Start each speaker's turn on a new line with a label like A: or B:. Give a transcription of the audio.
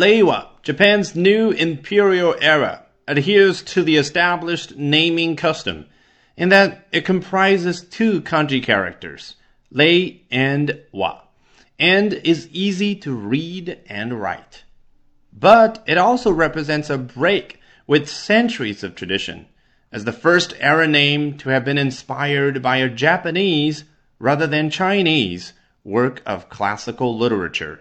A: Reiwa, Japan's new imperial era, adheres to the established naming custom in that it comprises two kanji characters, Rei and Wa, and is easy to read and write. But it also represents a break with centuries of tradition, as the first era name to have been inspired by a Japanese rather than Chinese work of classical literature.